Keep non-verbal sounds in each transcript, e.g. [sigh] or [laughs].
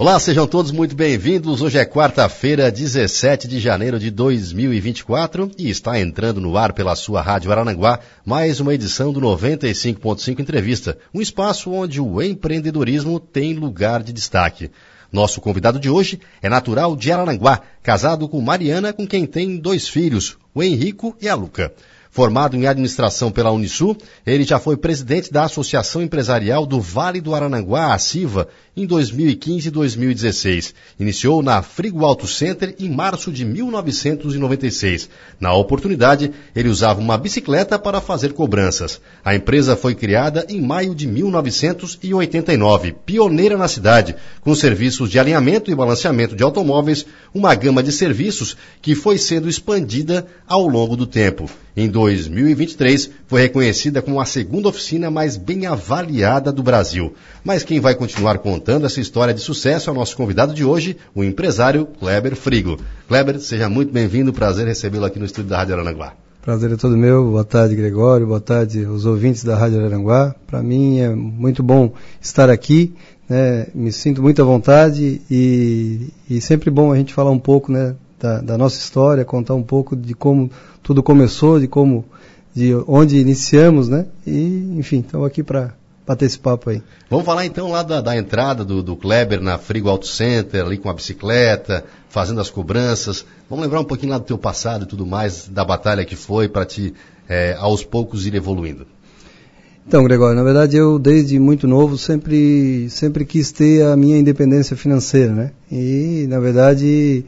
Olá, sejam todos muito bem-vindos. Hoje é quarta-feira, 17 de janeiro de 2024 e está entrando no ar pela sua Rádio Arananguá mais uma edição do 95.5 Entrevista, um espaço onde o empreendedorismo tem lugar de destaque. Nosso convidado de hoje é natural de Arananguá, casado com Mariana, com quem tem dois filhos, o Henrico e a Luca. Formado em administração pela Unisul, ele já foi presidente da Associação Empresarial do Vale do Arananguá, a CIVA, em 2015 e 2016. Iniciou na Frigo Auto Center em março de 1996. Na oportunidade, ele usava uma bicicleta para fazer cobranças. A empresa foi criada em maio de 1989, pioneira na cidade, com serviços de alinhamento e balanceamento de automóveis, uma gama de serviços que foi sendo expandida ao longo do tempo. Em 2023, foi reconhecida como a segunda oficina mais bem avaliada do Brasil. Mas quem vai continuar contando essa história de sucesso é o nosso convidado de hoje, o empresário Kleber Frigo. Kleber, seja muito bem-vindo, prazer recebê-lo aqui no estúdio da Rádio Aranguá. Prazer é todo meu. Boa tarde, Gregório. Boa tarde aos ouvintes da Rádio Aranguá. Para mim é muito bom estar aqui. Né? Me sinto muito à vontade e, e sempre bom a gente falar um pouco né, da, da nossa história, contar um pouco de como tudo começou, de como, de onde iniciamos, né? E, enfim, estamos aqui para bater esse papo aí. Vamos falar então lá da, da entrada do, do, Kleber na Frigo Auto Center, ali com a bicicleta, fazendo as cobranças. Vamos lembrar um pouquinho lá do teu passado e tudo mais, da batalha que foi para te, é, aos poucos, ir evoluindo. Então, Gregório, na verdade eu desde muito novo sempre sempre quis ter a minha independência financeira, né? E na verdade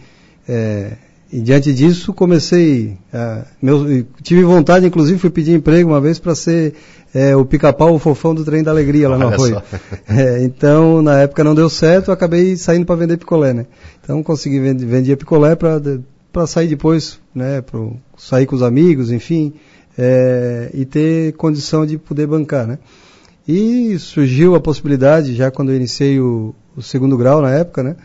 é, e diante disso comecei, a, meu, tive vontade, inclusive fui pedir emprego uma vez para ser é, o pica-pau, o fofão do trem da alegria lá no Arroio. [laughs] É, então na época não deu certo, acabei saindo para vender picolé, né? Então consegui vender, vendia picolé para sair depois, né? Para sair com os amigos, enfim, é, e ter condição de poder bancar, né? E surgiu a possibilidade, já quando eu iniciei o, o segundo grau na época, né?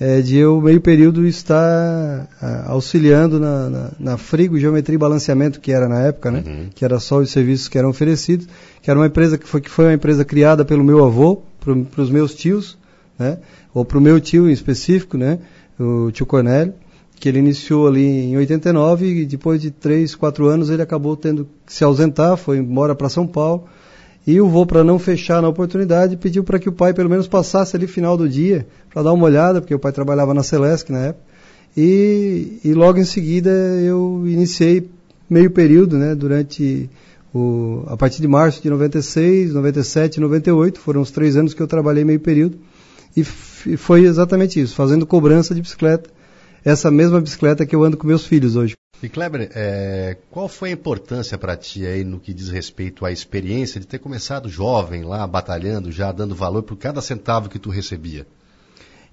É, de eu, meio período, estar auxiliando na, na, na, frigo, geometria e balanceamento, que era na época, né? Uhum. Que era só os serviços que eram oferecidos, que era uma empresa que foi, que foi uma empresa criada pelo meu avô, para os meus tios, né? Ou para o meu tio em específico, né? O tio Cornélio, que ele iniciou ali em 89 e depois de 3, 4 anos ele acabou tendo que se ausentar, foi embora para São Paulo, e o vô, para não fechar na oportunidade, pediu para que o pai pelo menos passasse ali final do dia para dar uma olhada, porque o pai trabalhava na Celesc na época. E, e logo em seguida eu iniciei meio período, né, durante o, a partir de março de 96, 97, 98, foram os três anos que eu trabalhei meio período. E foi exatamente isso, fazendo cobrança de bicicleta, essa mesma bicicleta que eu ando com meus filhos hoje. E Kleber, é, qual foi a importância para ti aí no que diz respeito à experiência de ter começado jovem lá, batalhando, já dando valor por cada centavo que tu recebia?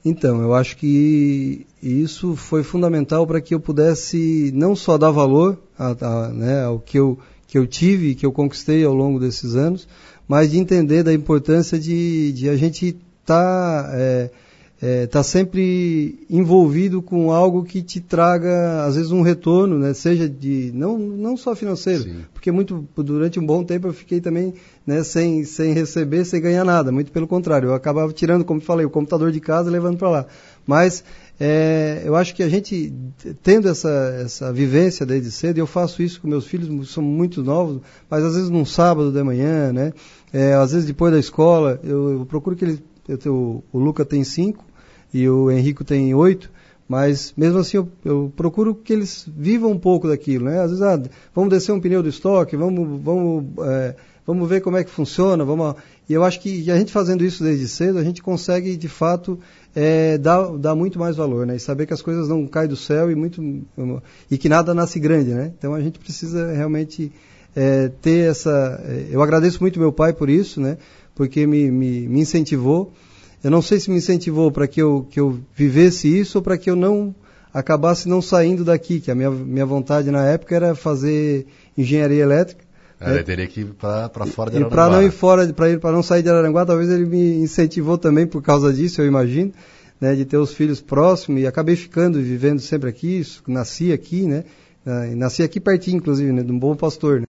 Então, eu acho que isso foi fundamental para que eu pudesse não só dar valor a, a, né, ao que eu, que eu tive, que eu conquistei ao longo desses anos, mas de entender da importância de, de a gente estar... Tá, é, está é, tá sempre envolvido com algo que te traga, às vezes, um retorno, né? seja de, não, não só financeiro, Sim. porque muito, durante um bom tempo eu fiquei também né, sem, sem receber, sem ganhar nada, muito pelo contrário, eu acabava tirando, como falei, o computador de casa e levando para lá. Mas é, eu acho que a gente, tendo essa, essa vivência desde cedo, eu faço isso com meus filhos, são muito novos, mas às vezes num sábado de manhã, né? É, às vezes depois da escola, eu, eu procuro que eles tenho, o Luca tem cinco e o Henrico tem oito, mas mesmo assim eu, eu, procuro que eles vivam um pouco daquilo, né? Às vezes, ah, vamos descer um pneu do estoque, vamos, vamos, é, vamos ver como é que funciona, vamos... E eu acho que a gente fazendo isso desde cedo, a gente consegue, de fato, é, dar, dar muito mais valor, né? E saber que as coisas não caem do céu e, muito, e que nada nasce grande, né? Então a gente precisa realmente é, ter essa... É, eu agradeço muito meu pai por isso, né? Porque me, me, me incentivou eu não sei se me incentivou para que eu, que eu vivesse isso ou para que eu não acabasse não saindo daqui, que a minha, minha vontade na época era fazer engenharia elétrica. É, né? teria que ir para fora de Araranguá. E para não ir fora, para não sair de Araranguá, talvez ele me incentivou também por causa disso, eu imagino, né, de ter os filhos próximos e acabei ficando vivendo sempre aqui, nasci aqui, né, nasci aqui pertinho, inclusive, né, de um bom pastor. Né?